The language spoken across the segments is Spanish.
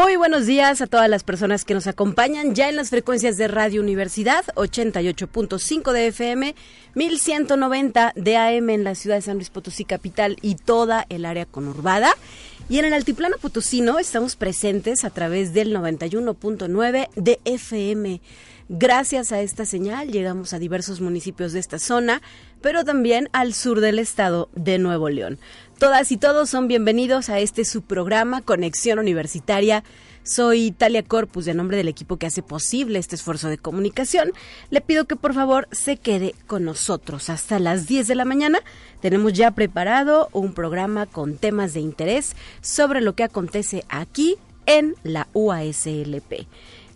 Muy buenos días a todas las personas que nos acompañan ya en las frecuencias de Radio Universidad 88.5 de FM, 1190 de AM en la ciudad de San Luis Potosí capital y toda el área conurbada. Y en el altiplano potosino estamos presentes a través del 91.9 de FM. Gracias a esta señal llegamos a diversos municipios de esta zona, pero también al sur del estado de Nuevo León. Todas y todos son bienvenidos a este subprograma Conexión Universitaria. Soy Talia Corpus, de nombre del equipo que hace posible este esfuerzo de comunicación. Le pido que por favor se quede con nosotros hasta las 10 de la mañana. Tenemos ya preparado un programa con temas de interés sobre lo que acontece aquí en la UASLP.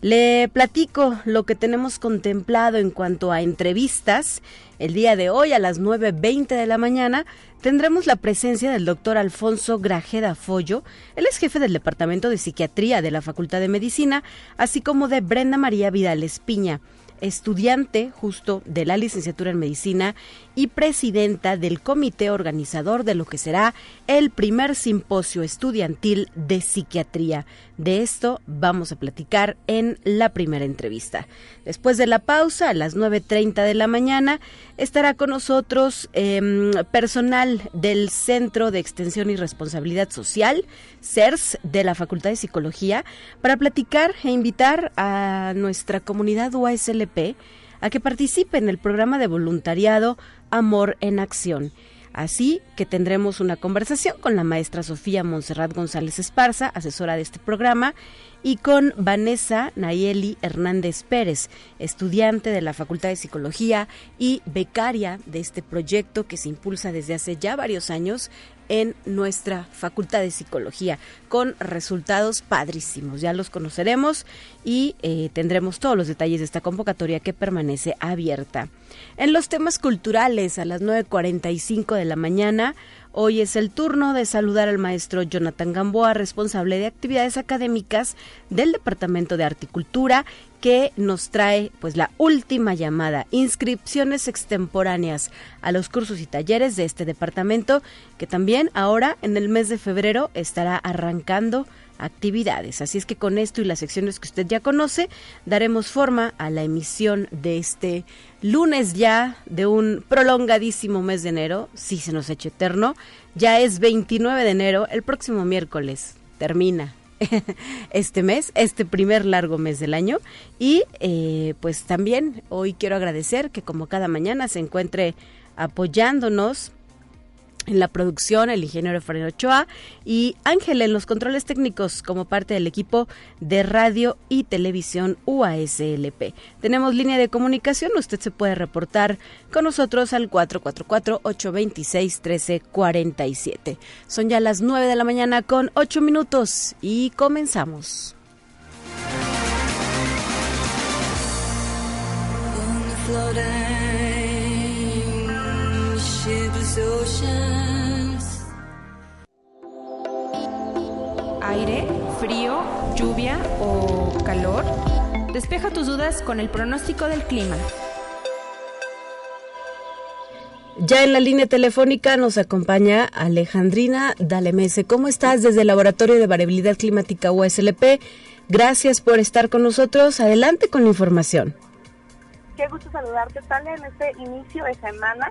Le platico lo que tenemos contemplado en cuanto a entrevistas. El día de hoy a las 9.20 de la mañana tendremos la presencia del doctor Alfonso Grajeda Follo. Él es jefe del Departamento de Psiquiatría de la Facultad de Medicina, así como de Brenda María Vidal Espiña estudiante justo de la licenciatura en medicina y presidenta del comité organizador de lo que será el primer simposio estudiantil de psiquiatría. De esto vamos a platicar en la primera entrevista. Después de la pausa, a las 9.30 de la mañana, estará con nosotros em, personal del Centro de Extensión y Responsabilidad Social, CERS, de la Facultad de Psicología, para platicar e invitar a nuestra comunidad UASLP a que participe en el programa de voluntariado Amor en Acción. Así que tendremos una conversación con la maestra Sofía Monserrat González Esparza, asesora de este programa, y con Vanessa Nayeli Hernández Pérez, estudiante de la Facultad de Psicología y becaria de este proyecto que se impulsa desde hace ya varios años en nuestra Facultad de Psicología, con resultados padrísimos. Ya los conoceremos y eh, tendremos todos los detalles de esta convocatoria que permanece abierta. En los temas culturales, a las 9.45 de la mañana, Hoy es el turno de saludar al maestro Jonathan Gamboa, responsable de actividades académicas del Departamento de Articultura, que nos trae pues la última llamada, inscripciones extemporáneas a los cursos y talleres de este departamento, que también ahora en el mes de febrero estará arrancando actividades. Así es que con esto y las secciones que usted ya conoce, daremos forma a la emisión de este lunes ya de un prolongadísimo mes de enero. Sí, se nos ha hecho eterno. Ya es 29 de enero, el próximo miércoles termina este mes, este primer largo mes del año. Y eh, pues también hoy quiero agradecer que como cada mañana se encuentre apoyándonos en la producción el ingeniero Efraín Ochoa y Ángel en los controles técnicos como parte del equipo de radio y televisión UASLP. Tenemos línea de comunicación, usted se puede reportar con nosotros al 444-826-1347. Son ya las 9 de la mañana con 8 minutos y comenzamos. Aire, frío, lluvia o calor. Despeja tus dudas con el pronóstico del clima. Ya en la línea telefónica nos acompaña Alejandrina Dalemese. ¿Cómo estás desde el Laboratorio de Variabilidad Climática USLP? Gracias por estar con nosotros. Adelante con la información. Qué gusto saludarte, Talia, en este inicio de semana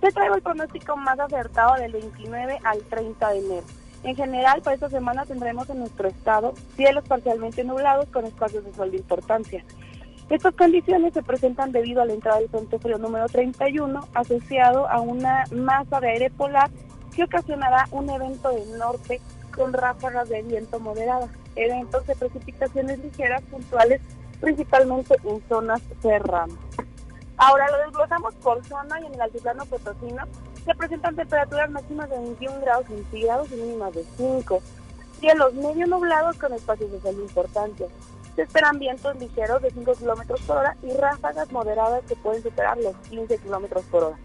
te traigo el pronóstico más acertado del 29 al 30 de enero. En general, para esta semana tendremos en nuestro estado cielos parcialmente nublados con espacios de sol de importancia. Estas condiciones se presentan debido a la entrada del Frente Frío número 31, asociado a una masa de aire polar que ocasionará un evento del norte con ráfagas de viento moderadas, eventos de precipitaciones ligeras puntuales, principalmente en zonas serranas. Ahora lo desglosamos por zona y en el altiplano potosino se presentan temperaturas máximas de 21 grados centígrados y mínimas de 5. Cielos medio nublados con espacios de sol importantes. Se esperan vientos ligeros de 5 kilómetros por hora y ráfagas moderadas que pueden superar los 15 kilómetros por hora.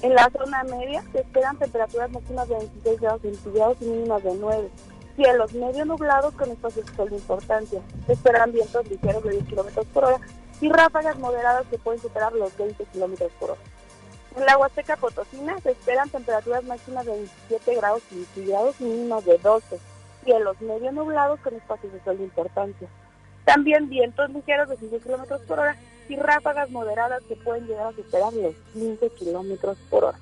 En la zona media se esperan temperaturas máximas de 26 grados centígrados y mínimas de 9. Cielos medio nublados con espacios de sol de importancia. Se esperan vientos ligeros de 10 kilómetros por hora y ráfagas moderadas que pueden superar los 20 kilómetros por hora. En la Huasteca Potosina se esperan temperaturas máximas de 27 grados centígrados y mínimas de 12. Cielos medio nublados con espacios de sol de importancia. También vientos ligeros de 5 kilómetros por hora y ráfagas moderadas que pueden llegar a superar los 15 kilómetros por hora.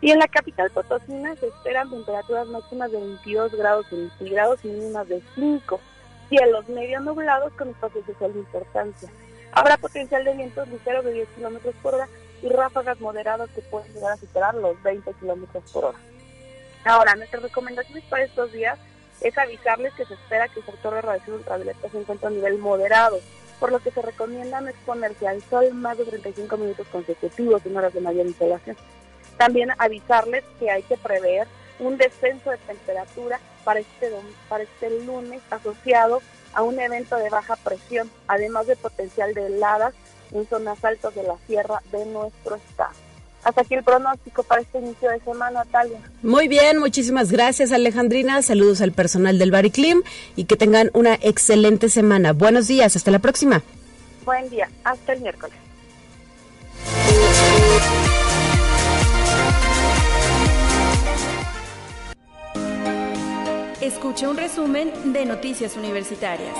Y en la capital Potosina se esperan temperaturas máximas de 22 grados centígrados mínimas de 5. Cielos medio nublados con espacios de sol de importancia. Habrá potencial de vientos ligeros de 10 kilómetros por hora y ráfagas moderadas que pueden llegar a superar los 20 kilómetros por hora. Ahora, nuestras recomendaciones para estos días es avisarles que se espera que el sector de radiación ultravioleta se encuentre a nivel moderado, por lo que se recomienda no exponerse al sol más de 35 minutos consecutivos en horas de mayor insolación. También avisarles que hay que prever un descenso de temperatura para este, para este lunes asociado a un evento de baja presión, además de potencial de heladas en zonas altas de la sierra de nuestro estado. Hasta aquí el pronóstico para este inicio de semana, Talia. Muy bien, muchísimas gracias Alejandrina. Saludos al personal del Bariclim y que tengan una excelente semana. Buenos días, hasta la próxima. Buen día, hasta el miércoles. Escucha un resumen de Noticias Universitarias.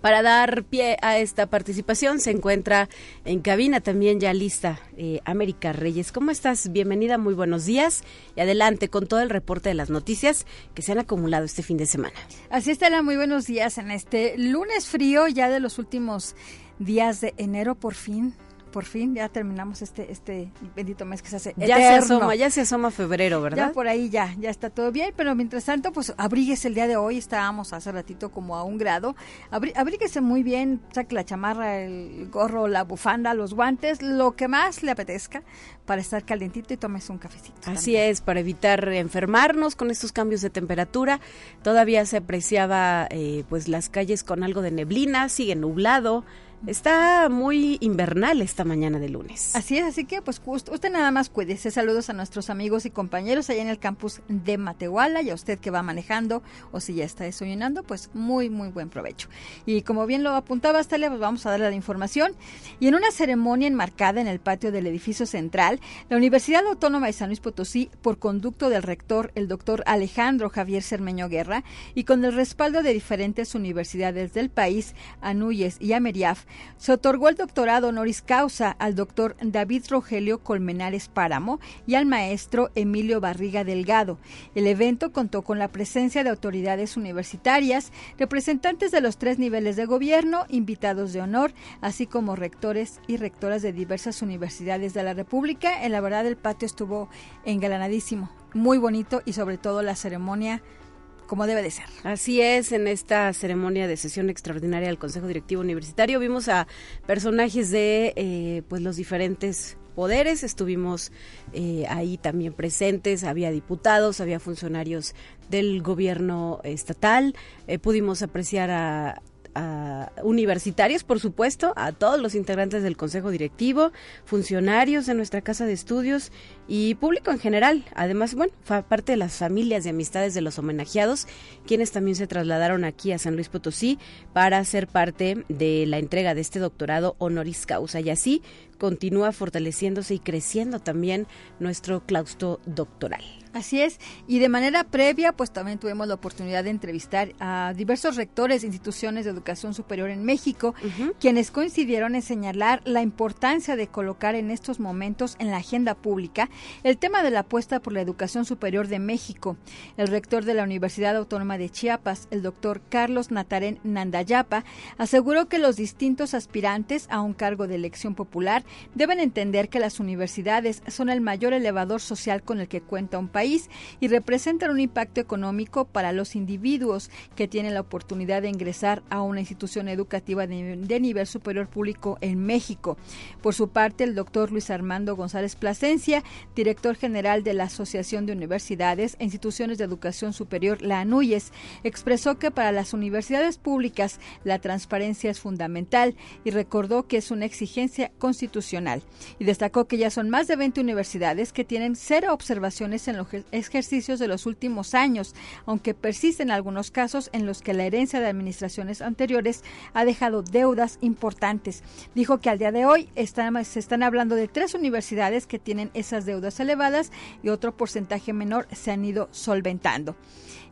Para dar pie a esta participación se encuentra en cabina también ya lista eh, América Reyes. ¿Cómo estás? Bienvenida, muy buenos días y adelante con todo el reporte de las noticias que se han acumulado este fin de semana. Así está, muy buenos días en este lunes frío ya de los últimos días de enero por fin por fin ya terminamos este este bendito mes que se hace ya se asoma ya se asoma febrero verdad ya por ahí ya ya está todo bien pero mientras tanto pues abríguese el día de hoy estábamos hace ratito como a un grado. Abríguese muy bien saque la chamarra el gorro la bufanda los guantes lo que más le apetezca para estar calientito y tomes un cafecito así es para evitar enfermarnos con estos cambios de temperatura. Todavía se apreciaba eh, pues las calles con algo de neblina sigue nublado Está muy invernal esta mañana de lunes. Así es, así que pues usted nada más cuídese. Saludos a nuestros amigos y compañeros allá en el campus de Matehuala y a usted que va manejando o si ya está desayunando, pues muy, muy buen provecho. Y como bien lo apuntaba Astalia, pues vamos a darle la información. Y en una ceremonia enmarcada en el patio del edificio central, la Universidad Autónoma de San Luis Potosí, por conducto del rector, el doctor Alejandro Javier Cermeño Guerra, y con el respaldo de diferentes universidades del país, Anuyes y Ameriaf, se otorgó el doctorado honoris causa al doctor David Rogelio Colmenares Páramo y al maestro Emilio Barriga Delgado. El evento contó con la presencia de autoridades universitarias, representantes de los tres niveles de gobierno, invitados de honor, así como rectores y rectoras de diversas universidades de la República. En la verdad el patio estuvo engalanadísimo, muy bonito y sobre todo la ceremonia como debe de ser. Así es, en esta ceremonia de sesión extraordinaria del Consejo Directivo Universitario vimos a personajes de eh, pues los diferentes poderes, estuvimos eh, ahí también presentes, había diputados, había funcionarios del gobierno estatal, eh, pudimos apreciar a universitarios, por supuesto, a todos los integrantes del Consejo Directivo, funcionarios de nuestra Casa de Estudios y público en general. Además, bueno, fue parte de las familias y amistades de los homenajeados, quienes también se trasladaron aquí a San Luis Potosí para ser parte de la entrega de este doctorado honoris causa. Y así continúa fortaleciéndose y creciendo también nuestro claustro doctoral. Así es, y de manera previa, pues también tuvimos la oportunidad de entrevistar a diversos rectores de instituciones de educación superior en México, quienes coincidieron en señalar la importancia de colocar en estos momentos en la agenda pública el tema de la apuesta por la educación superior de México. El rector de la Universidad Autónoma de Chiapas, el doctor Carlos Natarén Nandayapa, aseguró que los distintos aspirantes a un cargo de elección popular deben entender que las universidades son el mayor elevador social con el que cuenta un país y representan un impacto económico para los individuos que tienen la oportunidad de ingresar a una institución educativa de, nivel superior público en México. Por su parte, el doctor Luis Armando González Plasencia, director general de la Asociación de Universidades e Instituciones de Educación Superior, la ANUYES, expresó que para las universidades públicas la transparencia es fundamental y recordó que es una exigencia constitucional. Y destacó que ya son más de 20 universidades que tienen cero observaciones en los ejercicios de los últimos años, aunque persisten algunos casos en los que la herencia de administraciones anteriores ha dejado deudas importantes. Dijo que al día de hoy se están hablando de tres universidades que tienen esas deudas elevadas y otro porcentaje menor se han ido solventando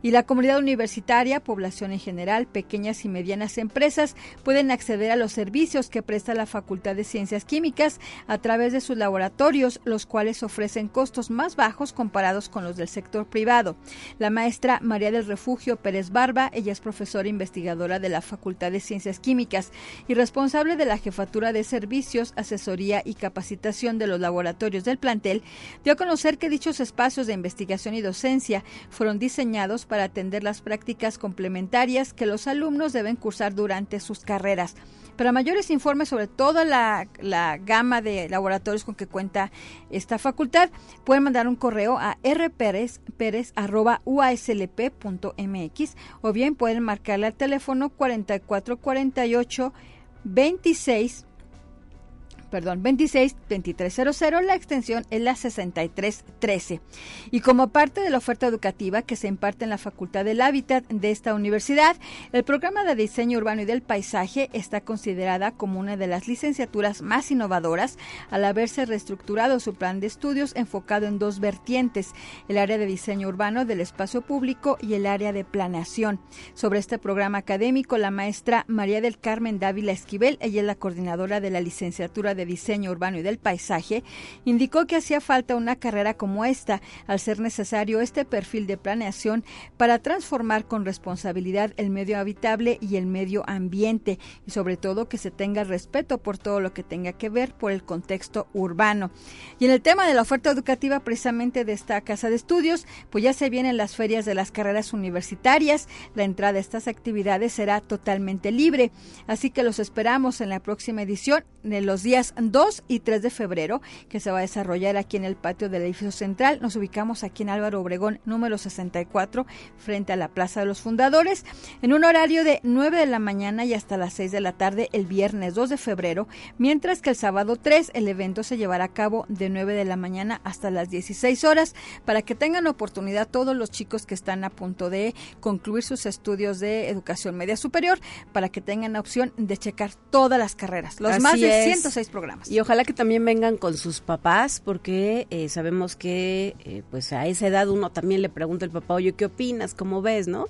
y la comunidad universitaria, población en general, pequeñas y medianas empresas pueden acceder a los servicios que presta la Facultad de Ciencias Químicas a través de sus laboratorios, los cuales ofrecen costos más bajos comparados con los del sector privado. La maestra María del Refugio Pérez Barba, ella es profesora investigadora de la Facultad de Ciencias Químicas y responsable de la Jefatura de Servicios, Asesoría y Capacitación de los laboratorios del plantel, dio a conocer que dichos espacios de investigación y docencia fueron diseñados para atender las prácticas complementarias que los alumnos deben cursar durante sus carreras. Para mayores informes sobre toda la, gama de laboratorios con que cuenta esta facultad, pueden mandar un correo a rperez.uaslp.mx o bien pueden marcarle al teléfono 4448 26 perdón, 26 2300, la extensión es la 6313. Y como parte de la oferta educativa que se imparte en la Facultad del Hábitat de esta universidad, el programa de diseño urbano y del paisaje está considerada como una de las licenciaturas más innovadoras al haberse reestructurado su plan de estudios enfocado en dos vertientes, el área de diseño urbano del espacio público y el área de planeación. Sobre este programa académico, la maestra María del Carmen Dávila Esquivel, ella es la coordinadora de la licenciatura de Diseño Urbano y del Paisaje, indicó que hacía falta una carrera como esta, al ser necesario este perfil de planeación para transformar con responsabilidad el medio habitable y el medio ambiente, y sobre todo que se tenga respeto por todo lo que tenga que ver por el contexto urbano. Y en el tema de la oferta educativa precisamente de esta casa de estudios, pues ya se vienen las ferias de las carreras universitarias, la entrada a estas actividades será totalmente libre, así que los esperamos en la próxima edición de los días 2 y 3 de febrero, que se va a desarrollar aquí en el patio del edificio central. Nos ubicamos aquí en Álvaro Obregón, número 64, frente a la Plaza de los Fundadores, en un horario de 9 de la mañana y hasta las 6 de la tarde el viernes 2 de febrero, mientras que el sábado 3 el evento se llevará a cabo de 9 de la mañana hasta las 16 horas, para que tengan oportunidad todos los chicos que están a punto de concluir sus estudios de educación media superior, para que tengan la opción de checar todas las carreras, los más de 106 y ojalá que también vengan con sus papás, porque eh, sabemos que eh, pues a esa edad uno también le pregunta al papá, oye, ¿qué opinas? ¿Cómo ves? ¿No?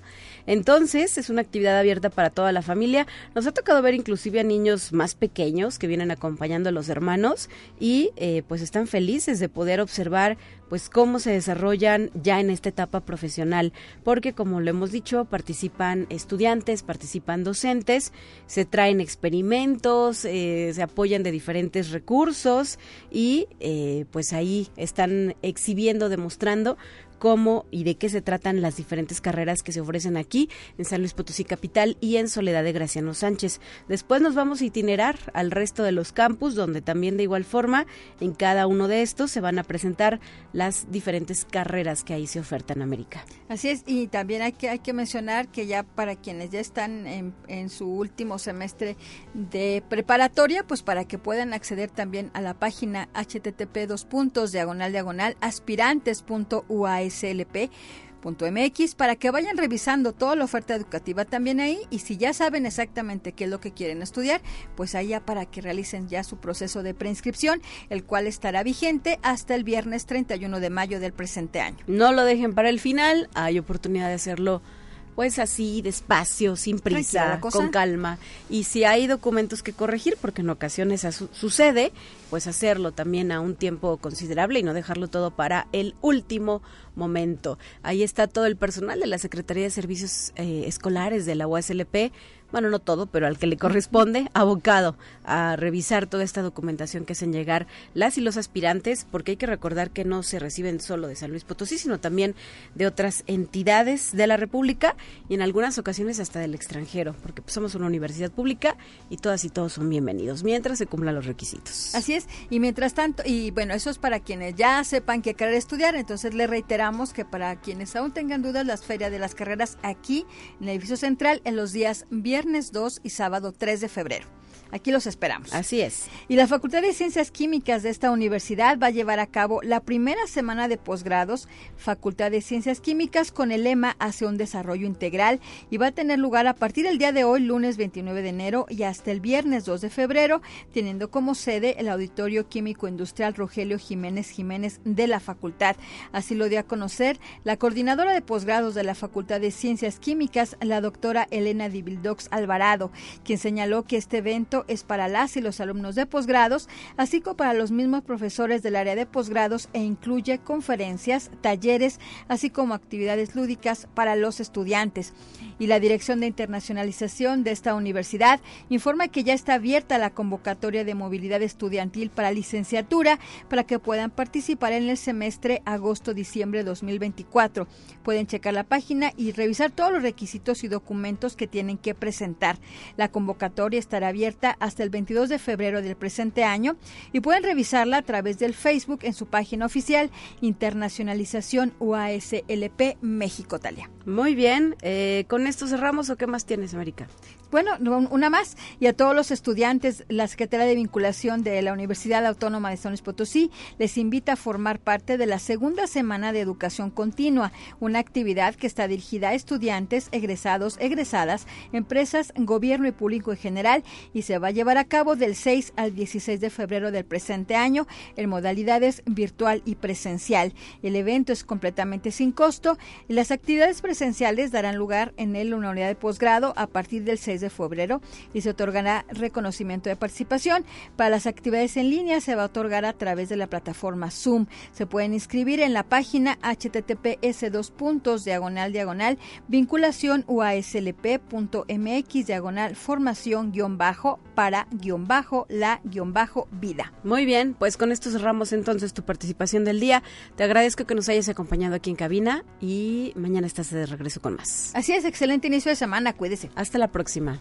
Entonces, es una actividad abierta para toda la familia. Nos ha tocado ver inclusive a niños más pequeños que vienen acompañando a los hermanos y eh, pues están felices de poder observar pues cómo se desarrollan ya en esta etapa profesional, porque como lo hemos dicho, participan estudiantes, participan docentes, se traen experimentos, eh, se apoyan de diferentes recursos y eh, pues ahí están exhibiendo, demostrando cómo y de qué se tratan las diferentes carreras que se ofrecen aquí en San Luis Potosí Capital y en Soledad de Graciano Sánchez. Después nos vamos a itinerar al resto de los campus donde también de igual forma en cada uno de estos se van a presentar las diferentes carreras que ahí se ofertan en América. Así es, y también hay que, hay que mencionar que ya para quienes ya están en, su último semestre de preparatoria, pues para que puedan acceder también a la página http dos puntos diagonal diagonal aspirantes.uae slp.mx para que vayan revisando toda la oferta educativa también ahí y si ya saben exactamente qué es lo que quieren estudiar, pues allá para que realicen ya su proceso de preinscripción, el cual estará vigente hasta el viernes 31 de mayo del presente año. No lo dejen para el final, hay oportunidad de hacerlo pues así, despacio, sin prisa, con calma. Y si hay documentos que corregir, porque en ocasiones sucede, pues hacerlo también a un tiempo considerable y no dejarlo todo para el último momento. Ahí está todo el personal de la Secretaría de Servicios eh, Escolares de la UASLP bueno, no todo, pero al que le corresponde, abocado a revisar toda esta documentación que hacen llegar las y los aspirantes, porque hay que recordar que no se reciben solo de San Luis Potosí, sino también de otras entidades de la República y en algunas ocasiones hasta del extranjero, porque pues, somos una universidad pública y todas y todos son bienvenidos, mientras se cumplan los requisitos. Así es, y mientras tanto, y bueno, eso es para quienes ya sepan que querer estudiar, entonces le reiteramos que para quienes aún tengan dudas, las ferias de las carreras aquí en el edificio central en los días viernes 2 y sábado 3 de febrero. Aquí los esperamos. Así es. Y la Facultad de Ciencias Químicas de esta universidad va a llevar a cabo la primera semana de posgrados, Facultad de Ciencias Químicas, con el lema hacia un desarrollo integral y va a tener lugar a partir del día de hoy, lunes 29 de enero, y hasta el viernes 2 de febrero, teniendo como sede el Auditorio Químico Industrial Rogelio Jiménez Jiménez de la facultad. Así lo dio a conocer la coordinadora de posgrados de la Facultad de Ciencias Químicas, la doctora Elena Dibildox Alvarado, quien señaló que este evento es para las y los alumnos de posgrados, así como para los mismos profesores del área de posgrados e incluye conferencias, talleres, así como actividades lúdicas para los estudiantes. Y la Dirección de Internacionalización de esta universidad informa que ya está abierta la convocatoria de movilidad estudiantil para licenciatura para que puedan participar en el semestre agosto-diciembre 2024. Pueden checar la página y revisar todos los requisitos y documentos que tienen que presentar. La convocatoria estará abierta hasta el 22 de febrero del presente año y pueden revisarla a través del Facebook en su página oficial Internacionalización UASLP México Talia. Muy bien, eh, ¿con esto cerramos o qué más tienes, América? Bueno, una más. Y a todos los estudiantes, la Secretaría de Vinculación de la Universidad Autónoma de San Luis Potosí les invita a formar parte de la segunda semana de educación continua, una actividad que está dirigida a estudiantes, egresados, egresadas, empresas, gobierno y público en general y se va a llevar a cabo del 6 al 16 de febrero del presente año en modalidades virtual y presencial. El evento es completamente sin costo y las actividades presenciales darán lugar en el una unidad de posgrado a partir del 6 de febrero y se otorgará reconocimiento de participación. Para las actividades en línea se va a otorgar a través de la plataforma Zoom. Se pueden inscribir en la página https dos puntos diagonal diagonal vinculación uaslp.mx diagonal formación guion bajo para guion bajo la guion bajo vida. Muy bien, pues con esto cerramos entonces tu participación del día. Te agradezco que nos hayas acompañado aquí en cabina y mañana estás de regreso con más. Así es, excelente inicio de semana, cuídese. Hasta la próxima.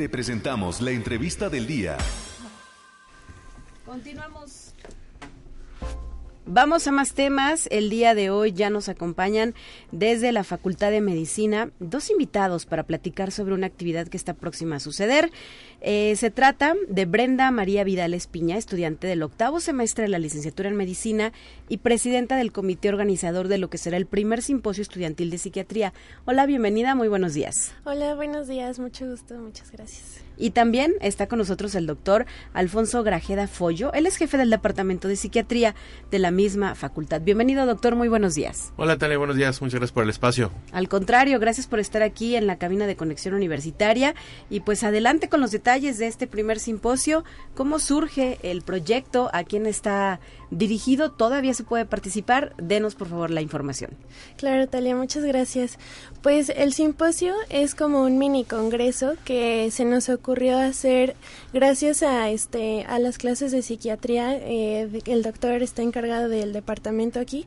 Te presentamos la entrevista del día. Continuamos. Vamos a más temas. El día de hoy ya nos acompañan desde la Facultad de Medicina dos invitados para platicar sobre una actividad que está próxima a suceder. Eh, se trata de Brenda María Vidal Espiña, estudiante del octavo semestre de la licenciatura en Medicina y presidenta del comité organizador de lo que será el primer simposio estudiantil de psiquiatría. Hola, bienvenida, muy buenos días. Hola, buenos días, mucho gusto, muchas gracias. Y también está con nosotros el doctor Alfonso Grajeda Follo. Él es jefe del Departamento de Psiquiatría de la misma facultad. Bienvenido, doctor. Muy buenos días. Hola, Talia. Buenos días. Muchas gracias por el espacio. Al contrario, gracias por estar aquí en la cabina de conexión universitaria. Y pues adelante con los detalles de este primer simposio. ¿Cómo surge el proyecto? ¿A quién está dirigido? ¿Todavía se puede participar? Denos, por favor, la información. Claro, Talia. Muchas gracias. Pues el simposio es como un mini congreso que se nos ocurrió hacer gracias a este a las clases de psiquiatría eh, el doctor está encargado del departamento aquí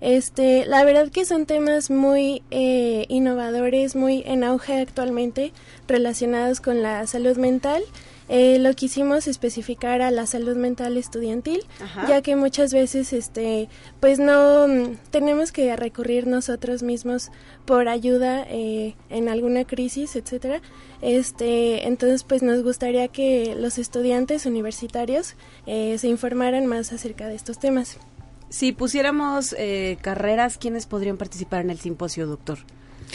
este la verdad que son temas muy eh, innovadores muy en auge actualmente relacionados con la salud mental eh, lo quisimos especificar a la salud mental estudiantil, ya que muchas veces, este, pues no mm, tenemos que recurrir nosotros mismos por ayuda eh, en alguna crisis, etcétera. Este, entonces, pues nos gustaría que los estudiantes universitarios eh, se informaran más acerca de estos temas. Si pusiéramos carreras, ¿quiénes podrían participar en el simposio, doctor?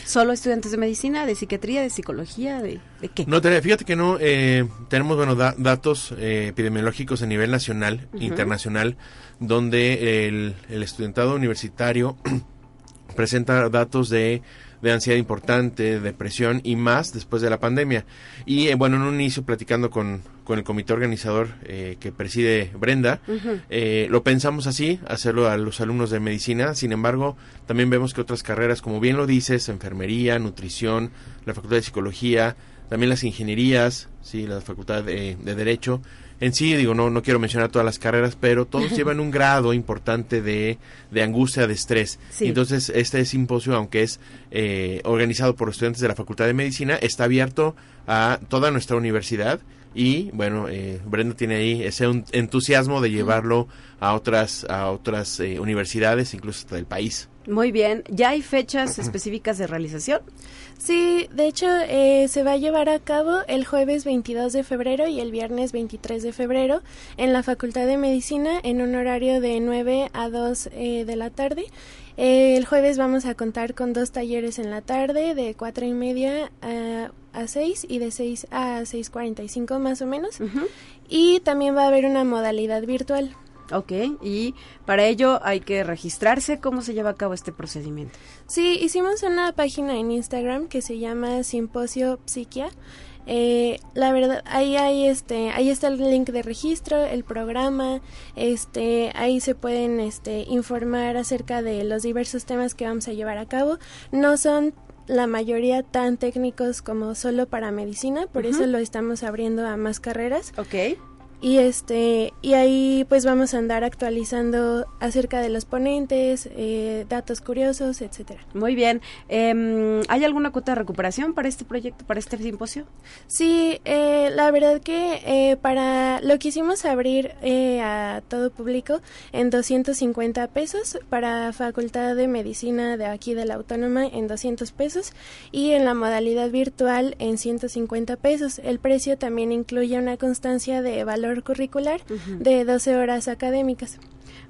¿Solo estudiantes de medicina, de psiquiatría, de psicología, de, qué? No, fíjate que no, eh, tenemos bueno datos eh, epidemiológicos a nivel nacional, internacional, donde el, el estudiantado universitario presenta datos de de ansiedad importante, depresión y más después de la pandemia. Y eh, bueno, en un inicio platicando con, con el comité organizador eh, que preside Brenda, eh, lo pensamos así, hacerlo a los alumnos de medicina, sin embargo, también vemos que otras carreras, como bien lo dices, enfermería, nutrición, la facultad de psicología, también las ingenierías, sí, la facultad de, de derecho, en sí, digo, no, no quiero mencionar todas las carreras, pero todos llevan un grado importante de, de angustia, de estrés. Entonces, este simposio, aunque es eh, organizado por estudiantes de la Facultad de Medicina, está abierto a toda nuestra universidad y bueno eh, Brenda tiene ahí ese entusiasmo de llevarlo a otras a otras eh, universidades incluso hasta del país muy bien ya hay fechas específicas de realización Sí, de hecho eh, se va a llevar a cabo el jueves 22 de febrero y el viernes 23 de febrero en la Facultad de Medicina en un horario de 9 a 2 eh, de la tarde. Eh, el jueves vamos a contar con dos talleres en la tarde de 4 y media a, a 6 y de 6 a 6.45 más o menos. Y también va a haber una modalidad virtual. Ok, y para ello hay que registrarse. ¿Cómo se lleva a cabo este procedimiento? Sí, hicimos una página en Instagram que se llama Simposio Psiquia. Eh, la verdad, ahí hay este, ahí está el link de registro, el programa, este, ahí se pueden este, informar acerca de los diversos temas que vamos a llevar a cabo. No son la mayoría tan técnicos como solo para medicina, por eso lo estamos abriendo a más carreras. Ok y este y ahí pues vamos a andar actualizando acerca de los ponentes eh, datos curiosos etcétera. Muy bien. Em, hay alguna cuota de recuperación para este proyecto para este simposio sí eh, la verdad que eh, para lo quisimos abrir a todo público en 250 pesos para facultad de medicina de aquí de la autónoma en 200 pesos y en la modalidad virtual en 150 pesos. El precio también incluye una constancia de valor curricular de 12 horas académicas.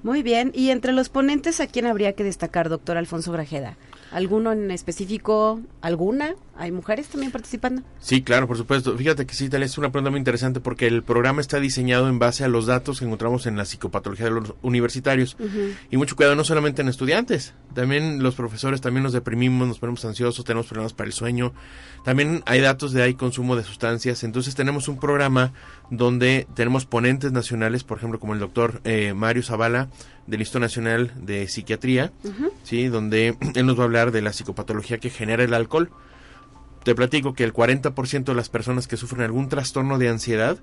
Muy bien, y entre los ponentes, ¿a quién habría que destacar, doctor Alfonso Grajeda? ¿Alguno en específico? ¿Alguna? ¿Hay mujeres también participando? Sí, claro, por supuesto. Fíjate que sí, tal es una pregunta muy interesante porque el programa está diseñado en base a los datos que encontramos en la psicopatología de los universitarios. Y mucho cuidado no solamente en estudiantes, también los profesores también nos deprimimos, nos ponemos ansiosos, tenemos problemas para el sueño. También hay datos de hay consumo de sustancias. Entonces tenemos un programa donde tenemos ponentes nacionales, por ejemplo, como el doctor eh, Mario Zavala, del Instituto Nacional de Psiquiatría, ¿sí? donde él nos va a hablar de la psicopatología que genera el alcohol. Te platico que el 40% de las personas que sufren algún trastorno de ansiedad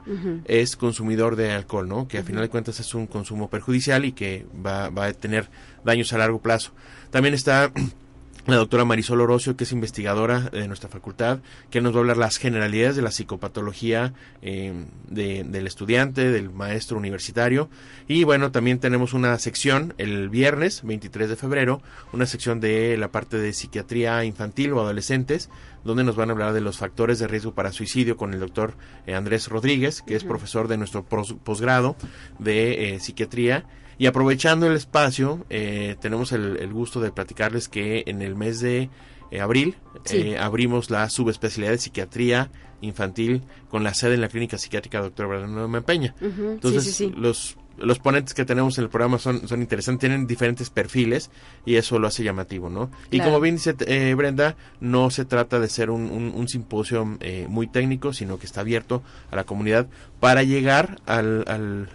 es consumidor de alcohol, ¿no? Que a final de cuentas es un consumo perjudicial y que va, va a tener daños a largo plazo. También está la doctora Marisol Orocio, que es investigadora de nuestra facultad, que nos va a hablar las generalidades de la psicopatología eh, del estudiante, del maestro universitario. Y bueno, también tenemos una sección el viernes 23 de febrero, una sección de la parte de psiquiatría infantil o adolescentes, donde nos van a hablar de los factores de riesgo para suicidio con el doctor eh, Andrés Rodríguez, que es profesor de nuestro posgrado de eh, psiquiatría y aprovechando el espacio, eh, tenemos el, gusto de platicarles que en el mes de eh, abril eh, abrimos la subespecialidad de psiquiatría infantil con la sede en la clínica psiquiátrica doctor Bernardo Mempeña. Entonces, los los ponentes que tenemos en el programa son, son interesantes, tienen diferentes perfiles y eso lo hace llamativo, ¿no? Y como bien dice Brenda, no se trata de ser un, un, simposio muy técnico, sino que está abierto a la comunidad para llegar al, al,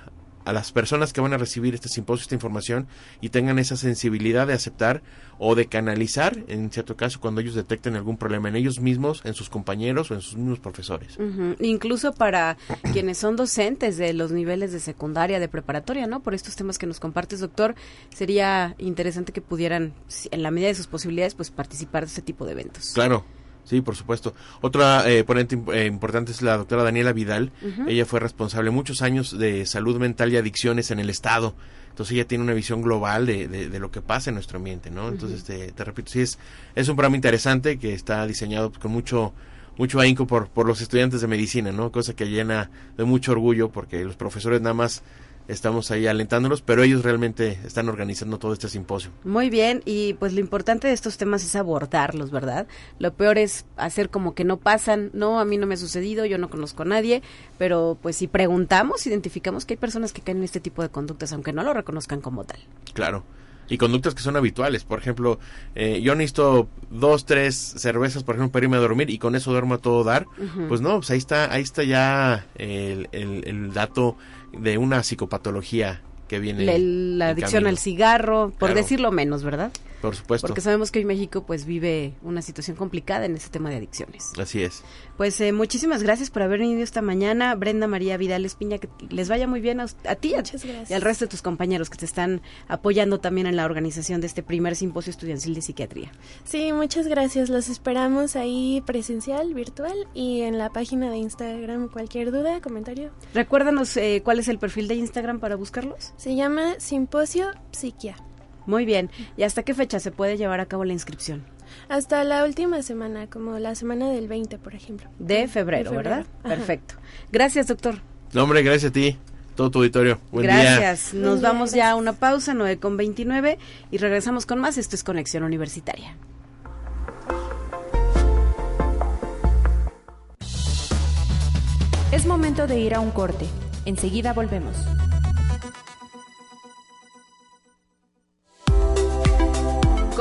a las personas que van a recibir este simposio, esta información, y tengan esa sensibilidad de aceptar o de canalizar, en cierto caso, cuando ellos detecten algún problema en ellos mismos, en sus compañeros o en sus mismos profesores. Incluso para quienes son docentes de los niveles de secundaria, de preparatoria, ¿no? Por estos temas que nos compartes, doctor, sería interesante que pudieran, en la medida de sus posibilidades, pues participar de este tipo de eventos. Claro. Sí, por supuesto. Otra eh, ponente eh, importante es la doctora Daniela Vidal. Ella fue responsable muchos años de salud mental y adicciones en el Estado. Entonces ella tiene una visión global de, de, lo que pasa en nuestro ambiente, ¿no? Entonces, te, te, repito, sí, es, es un programa interesante que está diseñado con mucho mucho ahínco por, por los estudiantes de medicina, ¿no? Cosa que llena de mucho orgullo porque los profesores nada más estamos ahí alentándolos, pero ellos realmente están organizando todo este simposio. Muy bien, y pues lo importante de estos temas es abordarlos, ¿verdad? Lo peor es hacer como que no pasan, no, a mí no me ha sucedido, yo no conozco a nadie, pero pues si preguntamos, identificamos que hay personas que caen en este tipo de conductas, aunque no lo reconozcan como tal. Claro. Y conductas que son habituales. Por ejemplo, eh, yo necesito dos, tres cervezas, por ejemplo, para irme a dormir y con eso duermo a todo dar. Pues no, pues ahí está, ahí está ya el, el, el dato de una psicopatología que viene. La, la adicción al cigarro, por Claro. decirlo menos, ¿verdad? Por supuesto. Porque sabemos que hoy México pues vive una situación complicada en este tema de adicciones. Así es. Pues eh, muchísimas gracias por haber venido esta mañana, Brenda María Vidal Espiña, que les vaya muy bien a, ti y al resto de tus compañeros que te están apoyando también en la organización de este primer simposio estudiantil de psiquiatría. Sí, muchas gracias. Los esperamos ahí presencial, virtual y en la página de Instagram. Cualquier duda, comentario. Recuérdanos eh, cuál es el perfil de Instagram para buscarlos. Se llama Simposio Psiquia. Muy bien. ¿Y hasta qué fecha se puede llevar a cabo la inscripción? Hasta la última semana, como la semana del 20, por ejemplo. De febrero, De febrero. ¿verdad? Ajá. Perfecto. Gracias, doctor. No, hombre, gracias a ti, todo tu auditorio. Buen día. Gracias. Nos Buen día, vamos ya a una pausa, 9 con 29, y regresamos con más. Esto es Conexión Universitaria. Es momento de ir a un corte. Enseguida volvemos.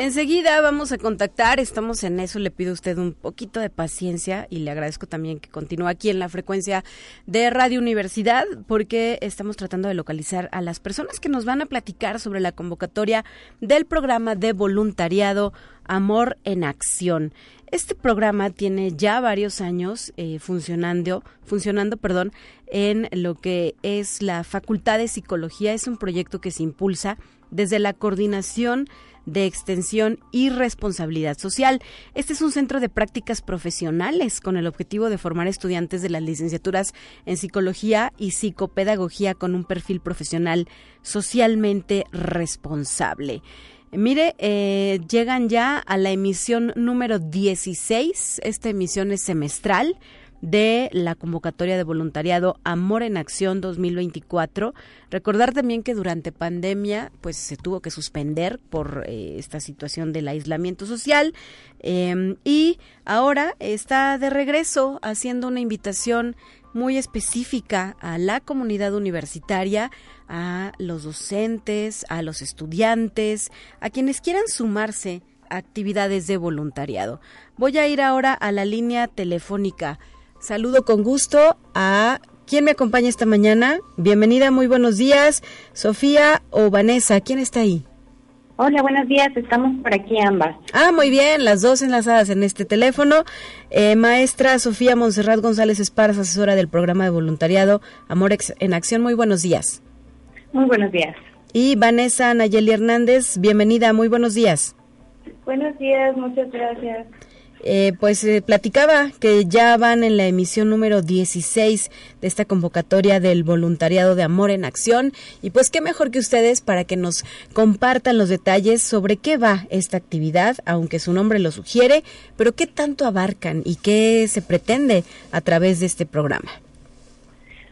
Enseguida vamos a contactar, estamos en eso, le pido a usted un poquito de paciencia y le agradezco también que continúe aquí en la frecuencia de Radio Universidad porque estamos tratando de localizar a las personas que nos van a platicar sobre la convocatoria del programa de voluntariado Amor en Acción. Este programa tiene ya varios años eh, funcionando, funcionando, perdón, en lo que es la Facultad de Psicología. Es un proyecto que se impulsa desde la coordinación de extensión y responsabilidad social. Este es un centro de prácticas profesionales con el objetivo de formar estudiantes de las licenciaturas en psicología y psicopedagogía con un perfil profesional socialmente responsable. Mire, eh, llegan ya a la emisión número 16. Esta emisión es semestral de la convocatoria de voluntariado Amor en Acción 2024. Recordar también que durante pandemia pues se tuvo que suspender por eh, esta situación del aislamiento social eh, y ahora está de regreso haciendo una invitación muy específica a la comunidad universitaria, a los docentes, a los estudiantes, a quienes quieran sumarse a actividades de voluntariado. Voy a ir ahora a la línea telefónica. Saludo con gusto a ¿Quién me acompaña esta mañana? Bienvenida, muy buenos días. Sofía o Vanessa, ¿quién está ahí? Hola, buenos días. Estamos por aquí ambas. Ah, muy bien, las dos enlazadas en este teléfono. Eh, maestra Sofía Monserrat González Esparza, asesora del programa de voluntariado Amor en Acción. Muy buenos días. Muy buenos días. Y Vanessa Nayeli Hernández, bienvenida, muy buenos días. Buenos días, muchas gracias. Eh, pues eh, platicaba que ya van en la emisión número 16 de esta convocatoria del voluntariado de Amor en Acción y pues qué mejor que ustedes para que nos compartan los detalles sobre qué va esta actividad, aunque su nombre lo sugiere, pero qué tanto abarcan y qué se pretende a través de este programa.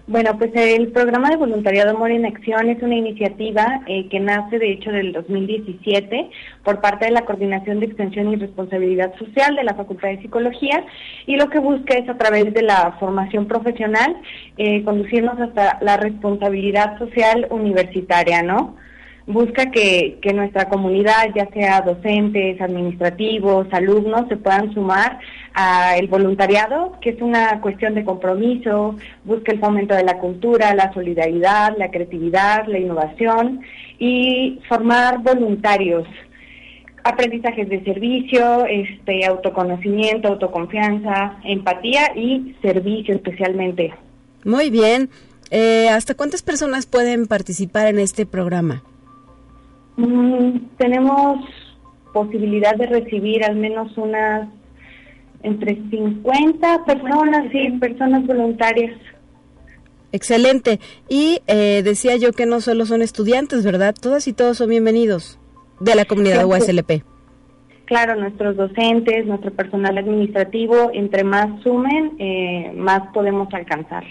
Bueno, pues el programa de voluntariado Amor en Acción es una iniciativa eh, que nace de hecho del 2017 por parte de la Coordinación de Extensión y Responsabilidad Social de la Facultad de Psicología y lo que busca es a través de la formación profesional eh, conducirnos hasta la responsabilidad social universitaria, ¿no? Busca que, que nuestra comunidad, ya sea docentes, administrativos, alumnos, se puedan sumar al voluntariado, que es una cuestión de compromiso, busca el fomento de la cultura, la solidaridad, la creatividad, la innovación y formar voluntarios aprendizajes de servicio, este autoconocimiento, autoconfianza, empatía y servicio especialmente. Muy bien. Eh, ¿Hasta cuántas personas pueden participar en este programa? Mm, tenemos posibilidad de recibir al menos unas entre 50 personas, sí, personas voluntarias. Excelente. Y eh, decía yo que no solo son estudiantes, ¿verdad? Todas y todos son bienvenidos de la comunidad USLP. Claro, nuestros docentes, nuestro personal administrativo, entre más sumen, eh, más podemos alcanzar.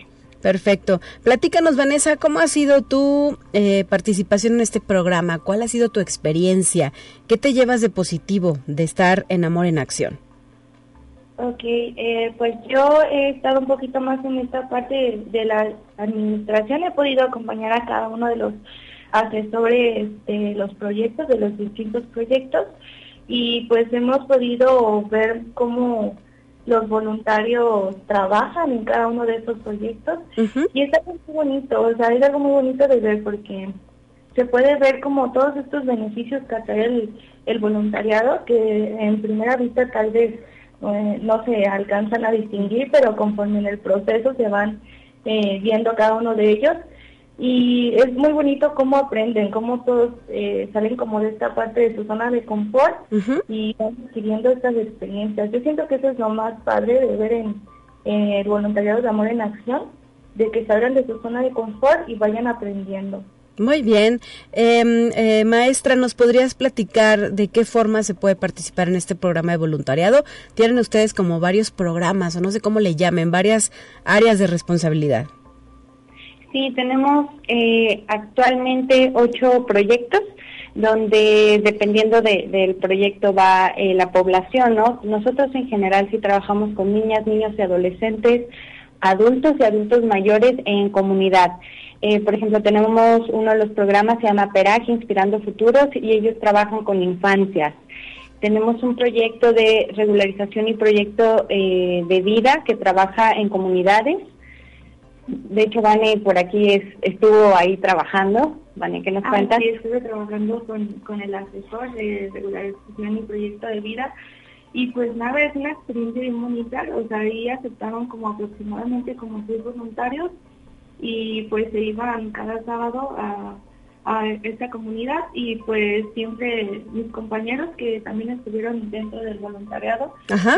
Perfecto. Platícanos, Vanessa, ¿cómo ha sido tu eh, participación en este programa? ¿Cuál ha sido tu experiencia? ¿Qué te llevas de positivo de estar en Amor en Acción? Ok, eh, pues yo he estado un poquito más en esta parte de, la administración, he podido acompañar a cada uno de los asesores de los proyectos, de los distintos proyectos, y pues hemos podido ver cómo los voluntarios trabajan en cada uno de esos proyectos. Y es algo muy bonito, o sea, es algo muy bonito de ver porque se puede ver como todos estos beneficios que trae el, el voluntariado que en primera vista tal vez eh, no se alcanzan a distinguir, pero conforme en el proceso se van eh, viendo cada uno de ellos y es muy bonito cómo aprenden, cómo todos eh, salen como de esta parte de su zona de confort y van adquiriendo estas experiencias. Yo siento que eso es lo más padre de ver en, el voluntariado de amor en acción, de que salgan de su zona de confort y vayan aprendiendo. Muy bien. Em, eh, maestra, ¿nos podrías platicar de qué forma se puede participar en este programa de voluntariado? Tienen ustedes como varios programas, o no sé cómo le llamen, varias áreas de responsabilidad. Sí, tenemos eh, actualmente ocho proyectos donde dependiendo del proyecto va eh, la población, ¿no? Nosotros en general sí trabajamos con niñas, niños y adolescentes, adultos y adultos mayores en comunidad. Eh, por ejemplo, tenemos uno de los programas, se llama Peraje Inspirando Futuros, y ellos trabajan con infancias. Tenemos un proyecto de regularización y proyecto de vida que trabaja en comunidades de hecho, Vane por aquí es, estuvo ahí trabajando. Vane, ¿qué nos ah, cuentas? Sí, estuve trabajando con, con el asesor de regularización y proyecto de vida. Y pues nada, es una experiencia bien bonita. O sea, ahí aceptaron como aproximadamente como seis voluntarios y pues se iban cada sábado a, a esta comunidad y pues siempre mis compañeros que también estuvieron dentro del voluntariado Ajá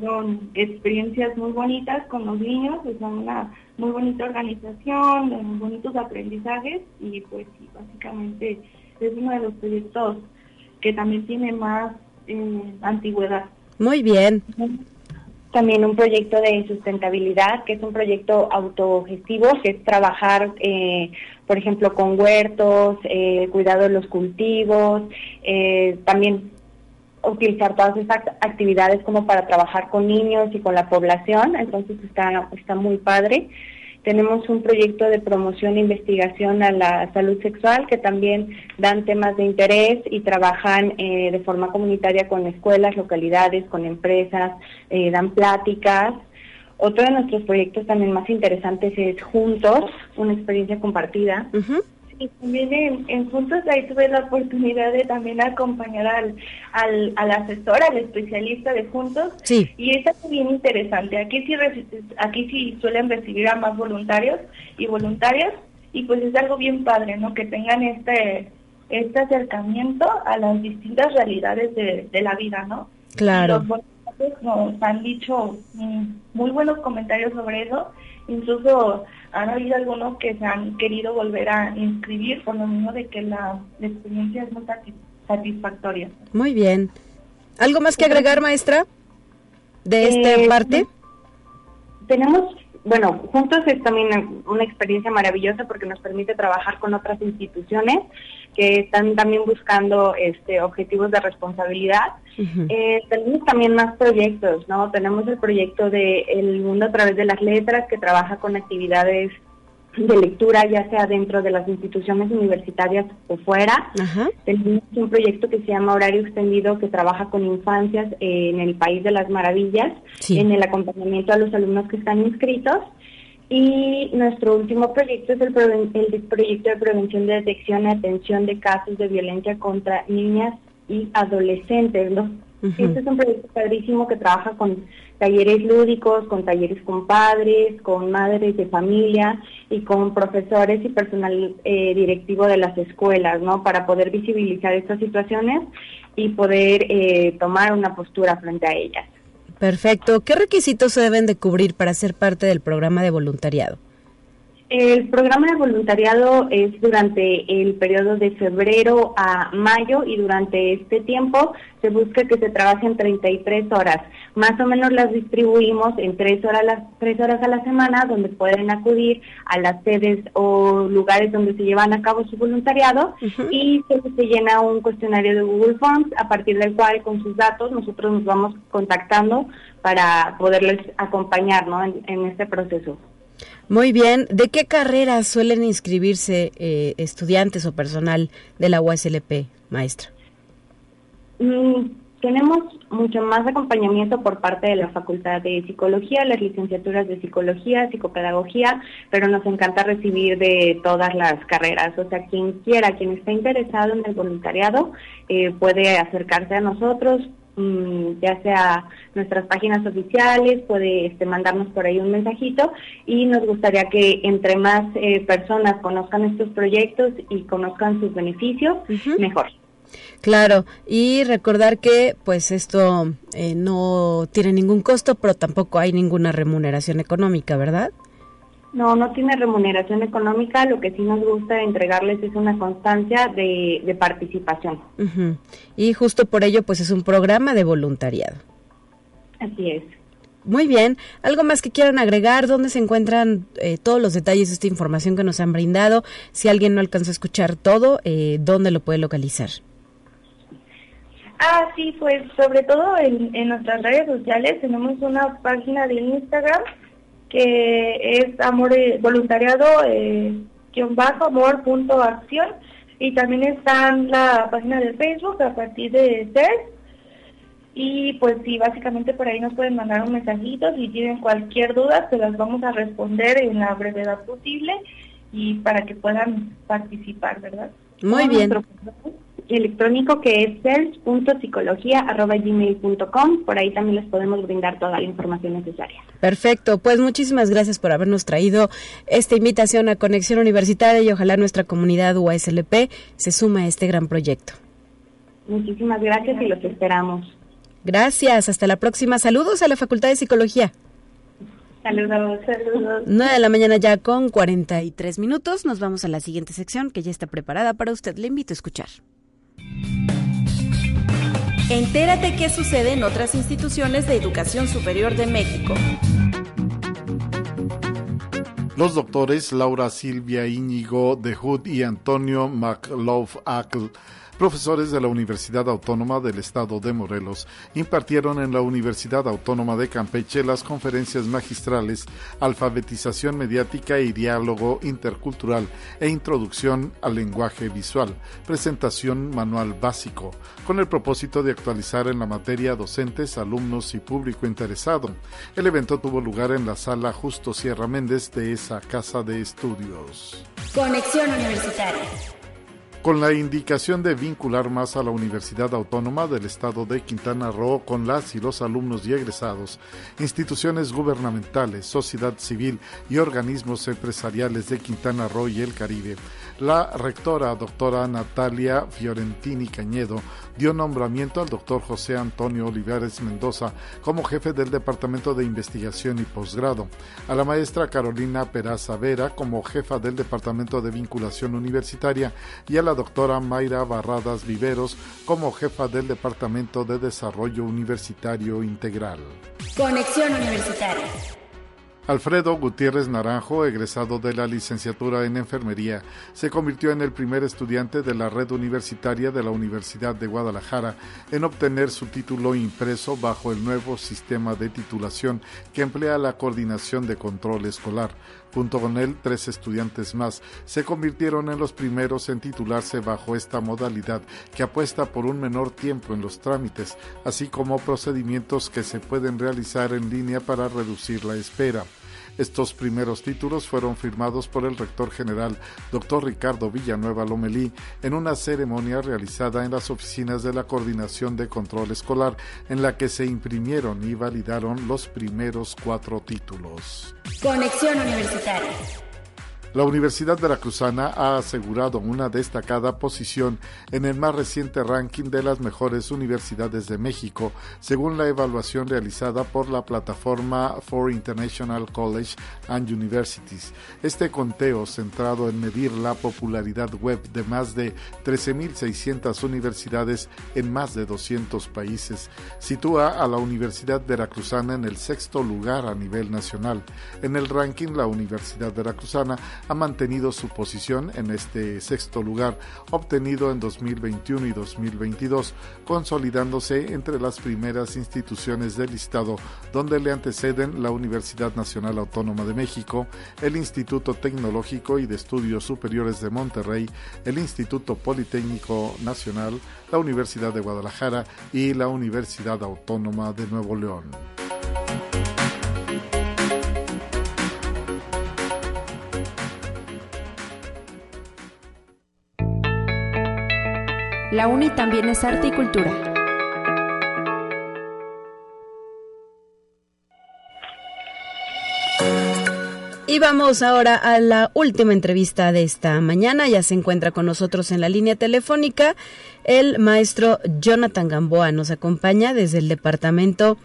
son experiencias muy bonitas con los niños, es una muy bonita organización, muy bonitos aprendizajes y pues sí, básicamente es uno de los proyectos que también tiene más eh, antigüedad. Muy bien. También un proyecto de sustentabilidad, que es un proyecto autogestivo, que es trabajar, eh, por ejemplo, con huertos, eh, cuidado de los cultivos, eh, también utilizar todas estas actividades como para trabajar con niños y con la población, entonces está, está muy padre. Tenemos un proyecto de promoción e investigación a la salud sexual que también dan temas de interés y trabajan eh, de forma comunitaria con escuelas, localidades, con empresas, eh, dan pláticas. Otro de nuestros proyectos también más interesantes es Juntos, una experiencia compartida. Y también en, Juntos ahí tuve la oportunidad de también acompañar al, al, al asesor, al especialista de Juntos. Sí. Y es algo bien interesante. Aquí sí, aquí sí suelen recibir a más voluntarios y voluntarias. Y pues es algo bien padre, ¿no? Que tengan este este acercamiento a las distintas realidades de, de la vida, ¿no? Claro. los voluntarios nos han dicho mm, muy buenos comentarios sobre eso. Incluso han habido algunos que se han querido volver a inscribir por lo mismo de que la, experiencia es muy satisfactoria. Muy bien. ¿Algo más que agregar, maestra, de esta eh, parte? Tenemos, bueno, juntos es también una experiencia maravillosa porque nos permite trabajar con otras instituciones que están también buscando este objetivos de responsabilidad. Eh, tenemos también más proyectos, ¿no? Tenemos el proyecto de El Mundo a través de las letras que trabaja con actividades de lectura, ya sea dentro de las instituciones universitarias o fuera. Tenemos un proyecto que se llama Horario Extendido que trabaja con infancias en el País de las Maravillas, en el acompañamiento a los alumnos que están inscritos. Y nuestro último proyecto es el, proyecto de prevención de detección y atención de casos de violencia contra niñas y adolescentes. ¿no? Este es un proyecto padrísimo que trabaja con talleres lúdicos, con talleres con padres, con madres de familia y con profesores y personal eh, directivo de las escuelas, ¿no? Para poder visibilizar estas situaciones y poder eh, tomar una postura frente a ellas. Perfecto. ¿Qué requisitos se deben de cubrir para ser parte del programa de voluntariado? El programa de voluntariado es durante el periodo de febrero a mayo y durante este tiempo se busca que se trabajen 33 horas. Más o menos las distribuimos en tres horas, las, tres horas a la semana donde pueden acudir a las sedes o lugares donde se llevan a cabo su voluntariado y se, se llena un cuestionario de Google Forms a partir del cual con sus datos nosotros nos vamos contactando para poderles acompañar ¿no? en este proceso. Muy bien. ¿De qué carreras suelen inscribirse eh, estudiantes o personal de la USLP, maestra? Mm, tenemos mucho más acompañamiento por parte de la Facultad de Psicología, las licenciaturas de Psicología, Psicopedagogía, pero nos encanta recibir de todas las carreras. O sea, quien quiera, quien esté interesado en el voluntariado, eh, puede acercarse a nosotros, ya sea nuestras páginas oficiales, puede este, mandarnos por ahí un mensajito y nos gustaría que entre más eh, personas conozcan estos proyectos y conozcan sus beneficios, mejor. Claro, y recordar que pues esto eh, no tiene ningún costo, pero tampoco hay ninguna remuneración económica, ¿verdad? No, no tiene remuneración económica, lo que sí nos gusta entregarles es una constancia de, participación. Y justo por ello, pues es un programa de voluntariado. Así es. Muy bien. ¿Algo más que quieran agregar? ¿Dónde se encuentran eh, todos los detalles de esta información que nos han brindado? Si alguien no alcanzó a escuchar todo, eh, ¿dónde lo puede localizar? Ah, sí, pues sobre todo en, en nuestras redes sociales tenemos una página de Instagram que es amor eh, voluntariado eh, bajo amor punto acción. Y también está en la página de Facebook a partir de ser y pues sí básicamente por ahí nos pueden mandar un mensajito. Si tienen cualquier duda se las vamos a responder en la brevedad posible y para que puedan participar verdad muy bien electrónico que es search.psicología.gmail.com. Por ahí también les podemos brindar toda la información necesaria. Perfecto, pues muchísimas gracias por habernos traído esta invitación a Conexión Universitaria y ojalá nuestra comunidad UASLP se suma a este gran proyecto. Muchísimas gracias y los esperamos. Gracias, hasta la próxima. Saludos a la Facultad de Psicología. Saludos, saludos. 9 de la mañana ya con 43 minutos. Nos vamos a la siguiente sección que ya está preparada para usted. Le invito a escuchar. Entérate qué sucede en otras instituciones de educación superior de México. Los doctores Laura Silvia Íñigo de Hood y Antonio McLaughlin profesores de la Universidad Autónoma del Estado de Morelos, impartieron en la Universidad Autónoma de Campeche las conferencias magistrales Alfabetización mediática y diálogo intercultural e introducción al lenguaje visual, presentación manual básico, con el propósito de actualizar en la materia docentes, alumnos y público interesado. El evento tuvo lugar en la sala Justo Sierra Méndez de esa casa de estudios. Conexión Universitaria con la indicación de vincular más a la Universidad Autónoma del Estado de Quintana Roo con las y los alumnos y egresados, instituciones gubernamentales, sociedad civil y organismos empresariales de Quintana Roo y el Caribe. La rectora doctora Natalia Fiorentini Cañedo dio nombramiento al doctor José Antonio Olivares Mendoza como jefe del Departamento de Investigación y Posgrado, a la maestra Carolina Peraza Vera como jefa del Departamento de Vinculación Universitaria y a la doctora Mayra Barradas Viveros como jefa del Departamento de Desarrollo Universitario Integral. Conexión Universitaria. Alfredo Gutiérrez Naranjo, egresado de la licenciatura en enfermería, se convirtió en el primer estudiante de la red universitaria de la Universidad de Guadalajara en obtener su título impreso bajo el nuevo sistema de titulación que emplea la coordinación de control escolar. Junto con él, tres estudiantes más se convirtieron en los primeros en titularse bajo esta modalidad que apuesta por un menor tiempo en los trámites, así como procedimientos que se pueden realizar en línea para reducir la espera. Estos primeros títulos fueron firmados por el rector general, doctor Ricardo Villanueva Lomelí, en una ceremonia realizada en las oficinas de la Coordinación de Control Escolar, en la que se imprimieron y validaron los primeros cuatro títulos. Conexión Universitaria. La Universidad Veracruzana ha asegurado una destacada posición en el más reciente ranking de las mejores universidades de México, según la evaluación realizada por la plataforma For International College and Universities. Este conteo, centrado en medir la popularidad web de más de 13.600 universidades en más de 200 países, sitúa a la Universidad Veracruzana en el sexto lugar a nivel nacional. En el ranking, la Universidad Veracruzana ha mantenido su posición en este sexto lugar, obtenido en 2021 y 2022, consolidándose entre las primeras instituciones del listado, donde le anteceden la Universidad Nacional Autónoma de México, el Instituto Tecnológico y de Estudios Superiores de Monterrey, el Instituto Politécnico Nacional, la Universidad de Guadalajara y la Universidad Autónoma de Nuevo León. La UNI también es arte y cultura. Y vamos ahora a la última entrevista de esta mañana. Ya se encuentra con nosotros en la línea telefónica el maestro Jonathan Gamboa. Nos acompaña desde el Departamento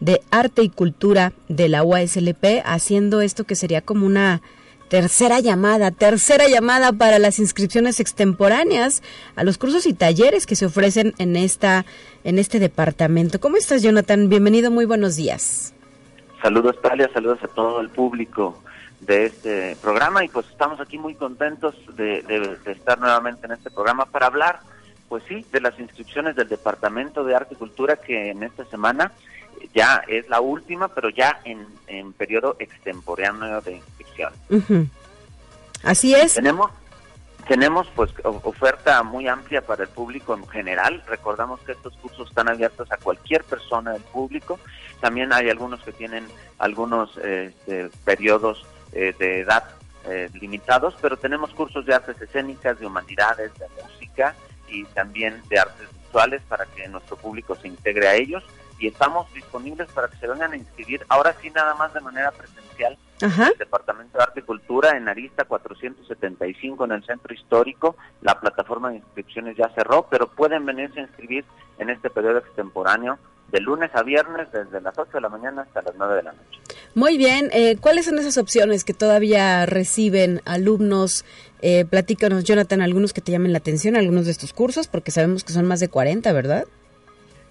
de Arte y Cultura de la UASLP, haciendo esto que sería como una tercera llamada, tercera llamada para las inscripciones extemporáneas a los cursos y talleres que se ofrecen en esta en este departamento. ¿Cómo estás, Jonathan? Bienvenido, muy buenos días. Saludos, Talia, saludos a todo el público de este programa y pues estamos aquí muy contentos de, de estar nuevamente en este programa para hablar, pues sí, de las inscripciones del Departamento de Arte y Cultura que en esta semana ya es la última, pero ya en, en periodo extemporáneo de inscripción. Así es. Tenemos tenemos pues oferta muy amplia para el público en general. Recordamos que estos cursos están abiertos a cualquier persona del público. También hay algunos que tienen algunos este, periodos eh, de edad eh, limitados, pero tenemos cursos de artes escénicas, de humanidades, de música y también de artes visuales para que nuestro público se integre a ellos y estamos disponibles para que se vengan a inscribir, ahora sí nada más de manera presencial, en el Departamento de Arte y Cultura en Arista 475 en el Centro Histórico. La plataforma de inscripciones ya cerró, pero pueden venirse a inscribir en este periodo extemporáneo de lunes a viernes desde las 8 de la mañana hasta las 9 de la noche. Muy bien, eh, ¿cuáles son esas opciones que todavía reciben alumnos? Eh, platícanos, Jonathan, algunos que te llamen la atención, algunos de estos cursos, porque sabemos que son más de 40, ¿verdad?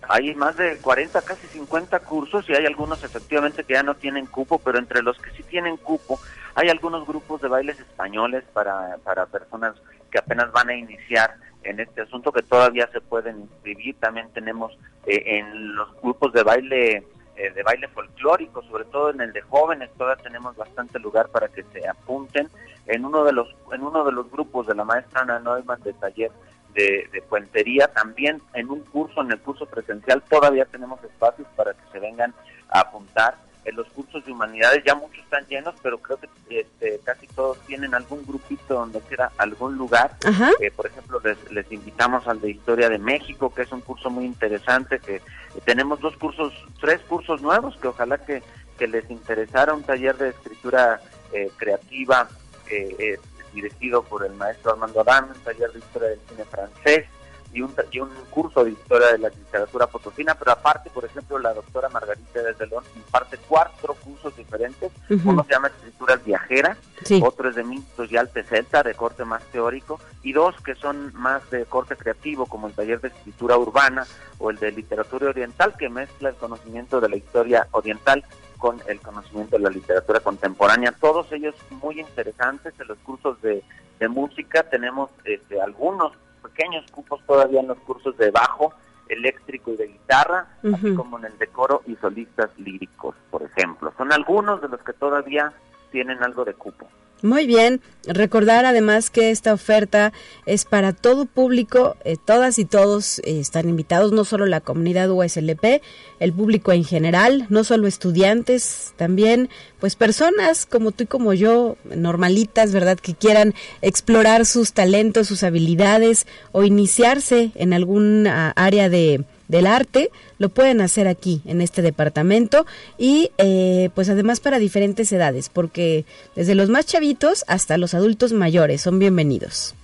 Hay más de 40, casi 50 cursos y hay algunos efectivamente que ya no tienen cupo, pero entre los que sí tienen cupo hay algunos grupos de bailes españoles para, para personas que apenas van a iniciar en este asunto que todavía se pueden inscribir. También tenemos eh, en los grupos de baile eh, de baile folclórico, sobre todo en el de jóvenes, todavía tenemos bastante lugar para que se apunten. En uno de los en uno de los grupos de la maestra Ana Neumann de taller de, de, puentería, también en un curso, en el curso presencial, todavía tenemos espacios para que se vengan a apuntar. En los cursos de humanidades ya muchos están llenos, pero creo que este, casi todos tienen algún grupito donde queda algún lugar. Eh, por ejemplo, les, les, invitamos al de Historia de México, que es un curso muy interesante, que tenemos dos cursos, tres cursos nuevos, que ojalá que, que les interesara un taller de escritura eh, creativa. Eh, dirigido por el maestro Armando Adán, un taller de historia del cine francés y un, y un curso de historia de la literatura potosina, pero aparte, por ejemplo, la doctora Margarita de León imparte cuatro cursos diferentes. Uno se llama Escrituras Viajeras, otro es de mitos y arte celta, de corte más teórico, y dos que son más de corte creativo, como el taller de escritura urbana o el de literatura oriental, que mezcla el conocimiento de la historia oriental con el conocimiento de la literatura contemporánea. Todos ellos muy interesantes. En los cursos de, de música tenemos este, algunos pequeños cupos todavía en los cursos de bajo, eléctrico y de guitarra, así como en el decoro y solistas líricos, por ejemplo. Son algunos de los que todavía tienen algo de cupo. Muy bien, recordar además que esta oferta es para todo público, eh, todas y todos eh, están invitados, no solo la comunidad USLP, el público en general, no solo estudiantes, también pues personas como tú y como yo, normalitas, ¿verdad? Que quieran explorar sus talentos, sus habilidades o iniciarse en algún área de del arte, lo pueden hacer aquí, en este departamento, y eh, pues además para diferentes edades, porque desde los más chavitos hasta los adultos mayores son bienvenidos.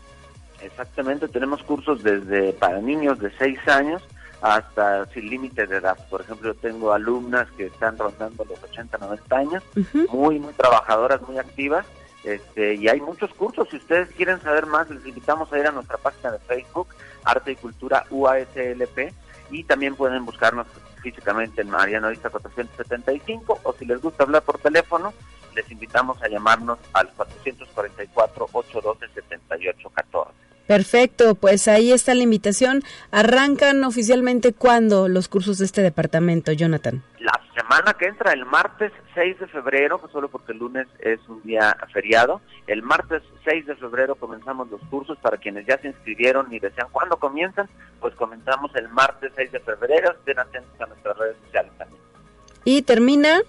Exactamente, tenemos cursos desde para niños de 6 años hasta sin límite de edad. Por ejemplo, tengo alumnas que están rondando los 80, 90 años, muy, muy trabajadoras, muy activas, este, y hay muchos cursos. Si ustedes quieren saber más, les invitamos a ir a nuestra página de Facebook, Arte y Cultura UASLP, y también pueden buscarnos físicamente en Mariano Vista 475, o si les gusta hablar por teléfono, les invitamos a llamarnos al 444 812 7814. Perfecto, pues ahí está la invitación. ¿Arrancan oficialmente cuándo los cursos de este departamento, Jonathan? La semana que entra, el martes 6 de febrero, pues solo porque el lunes es un día feriado, el martes 6 de febrero comenzamos los cursos para quienes ya se inscribieron y desean cuándo comienzan, pues comenzamos el martes 6 de febrero, estén atentos a nuestras redes sociales también. ¿Y termina?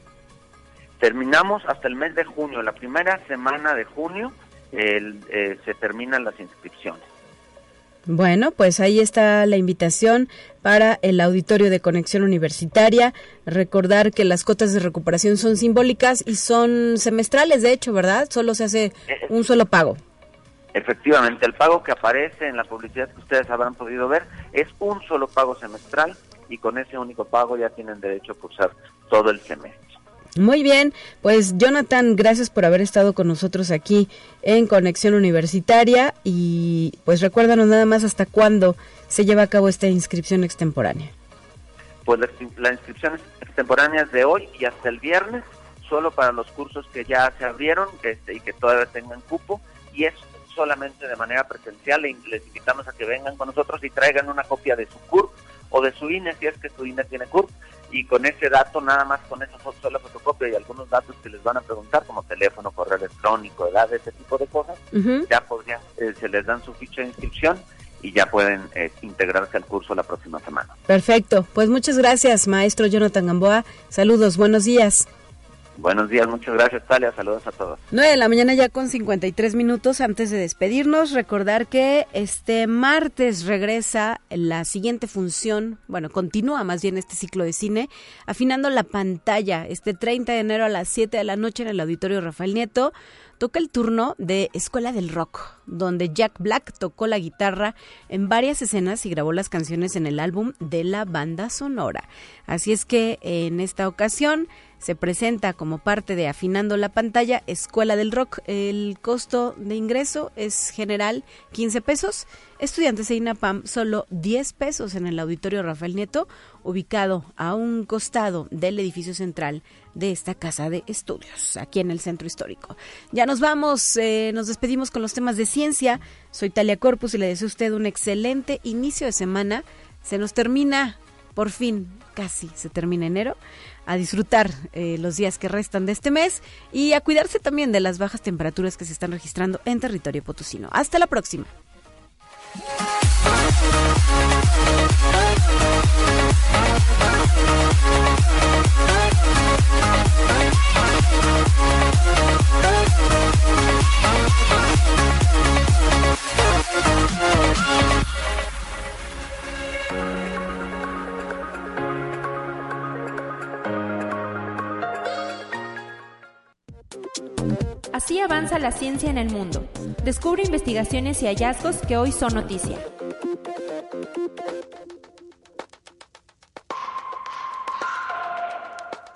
Terminamos hasta el mes de junio, la primera semana de junio eh, se terminan las inscripciones. Bueno, pues ahí está la invitación para el auditorio de conexión universitaria. Recordar que las cotas de recuperación son simbólicas y son semestrales, de hecho, ¿verdad? Solo se hace un solo pago. Efectivamente, el pago que aparece en la publicidad que ustedes habrán podido ver es un solo pago semestral y con ese único pago ya tienen derecho a cursar todo el semestre. Muy bien, pues Jonathan, gracias por haber estado con nosotros aquí en Conexión Universitaria y pues recuérdanos nada más hasta cuándo se lleva a cabo esta inscripción extemporánea. Pues la, inscripción extemporánea es de hoy y hasta el viernes, solo para los cursos que ya se abrieron este, y que todavía tengan cupo y es solamente de manera presencial. Les invitamos a que vengan con nosotros y traigan una copia de su CURP o de su INE si es que su INE tiene CURP y con ese dato, nada más con esa sola fotocopia y algunos datos que les van a preguntar, como teléfono, correo electrónico, edad, ese tipo de cosas, ya podrían, eh, se les dan su ficha de inscripción y ya pueden eh, integrarse al curso la próxima semana. Perfecto, pues muchas gracias, maestro Jonathan Gamboa. Saludos, buenos días. Buenos días, muchas gracias Talia, saludos a todos. 9 de la mañana ya con 53 minutos antes de despedirnos, recordar que este martes regresa la siguiente función, bueno, continúa más bien este ciclo de cine, afinando la pantalla este 30 de enero a las 7 de la noche en el Auditorio Rafael Nieto toca el turno de Escuela del Rock, donde Jack Black tocó la guitarra en varias escenas y grabó las canciones en el álbum de la banda sonora. Así es que en esta ocasión se presenta como parte de Afinando la pantalla Escuela del Rock. El costo de ingreso es general 15 pesos. Estudiantes de INAPAM solo 10 pesos en el auditorio Rafael Nieto, ubicado a un costado del edificio central de esta casa de estudios, aquí en el centro histórico. Ya nos vamos, eh, nos despedimos con los temas de ciencia. Soy Talia Corpus y le deseo a usted un excelente inicio de semana. Se nos termina, por fin, casi se termina enero a disfrutar eh, los días que restan de este mes y a cuidarse también de las bajas temperaturas que se están registrando en territorio potosino. Hasta la próxima. Así avanza la ciencia en el mundo. Descubre investigaciones y hallazgos que hoy son noticia.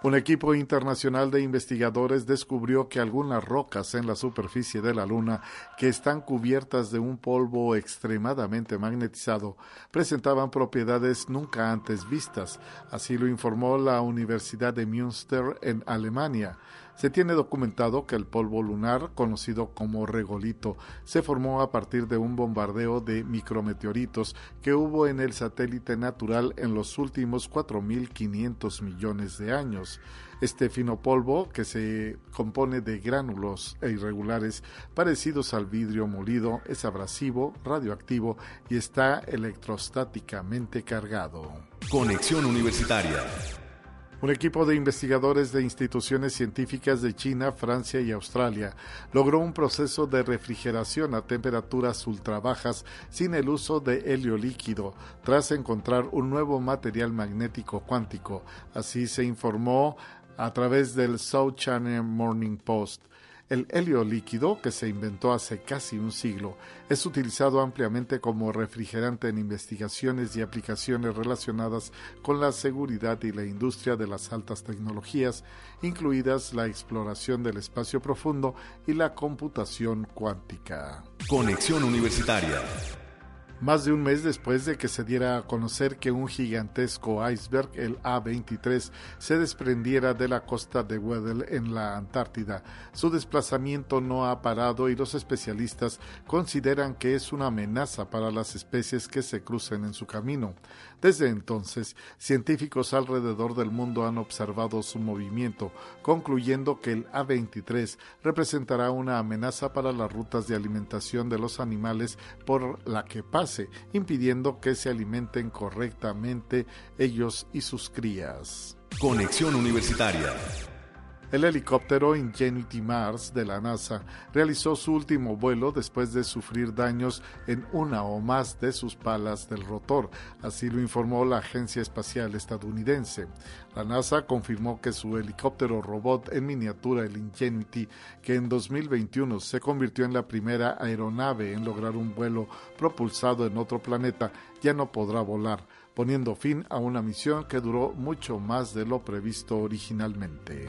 Un equipo internacional de investigadores descubrió que algunas rocas en la superficie de la Luna, que están cubiertas de un polvo extremadamente magnetizado, presentaban propiedades nunca antes vistas. Así lo informó la Universidad de Münster en Alemania. Se tiene documentado que el polvo lunar, conocido como regolito, se formó a partir de un bombardeo de micrometeoritos que hubo en el satélite natural en los últimos 4.500 millones de años. Este fino polvo, que se compone de gránulos e irregulares parecidos al vidrio molido, es abrasivo, radioactivo y está electrostáticamente cargado. Conexión Universitaria. Un equipo de investigadores de instituciones científicas de China, Francia y Australia logró un proceso de refrigeración a temperaturas ultra bajas sin el uso de helio líquido, tras encontrar un nuevo material magnético cuántico. Así se informó a través del South China Morning Post. El helio líquido, que se inventó hace casi un siglo, es utilizado ampliamente como refrigerante en investigaciones y aplicaciones relacionadas con la seguridad y la industria de las altas tecnologías, incluidas la exploración del espacio profundo y la computación cuántica. Conexión Universitaria. Más de un mes después de que se diera a conocer que un gigantesco iceberg, el A-23, se desprendiera de la costa de Weddell en la Antártida, su desplazamiento no ha parado y los especialistas consideran que es una amenaza para las especies que se crucen en su camino. Desde entonces, científicos alrededor del mundo han observado su movimiento, concluyendo que el A-23 representará una amenaza para las rutas de alimentación de los animales por la que pase, impidiendo que se alimenten correctamente ellos y sus crías. Conexión Universitaria. El helicóptero Ingenuity Mars de la NASA realizó su último vuelo después de sufrir daños en una o más de sus palas del rotor, así lo informó la Agencia Espacial Estadounidense. La NASA confirmó que su helicóptero robot en miniatura, el Ingenuity, que en 2021 se convirtió en la primera aeronave en lograr un vuelo propulsado en otro planeta, ya no podrá volar poniendo fin a una misión que duró mucho más de lo previsto originalmente.